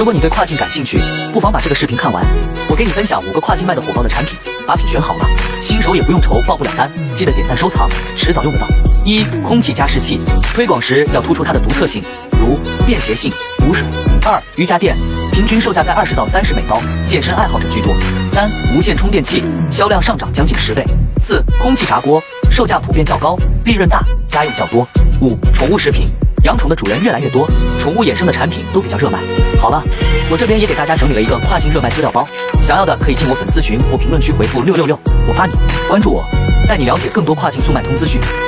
如果你对跨境感兴趣，不妨把这个视频看完。我给你分享五个跨境卖的火爆的产品，把品选好了，新手也不用愁报不了单。记得点赞收藏，迟早用得到。一、空气加湿器，推广时要突出它的独特性，如便携性、补水。二、瑜伽垫，平均售价在二十到三十美刀，健身爱好者居多。三、无线充电器，销量上涨将近十倍。四、空气炸锅，售价普遍较高，利润大，家用较多。五、宠物食品。养宠的主人越来越多，宠物衍生的产品都比较热卖。好了，我这边也给大家整理了一个跨境热卖资料包，想要的可以进我粉丝群或评论区回复六六六，我发你。关注我，带你了解更多跨境速卖通资讯。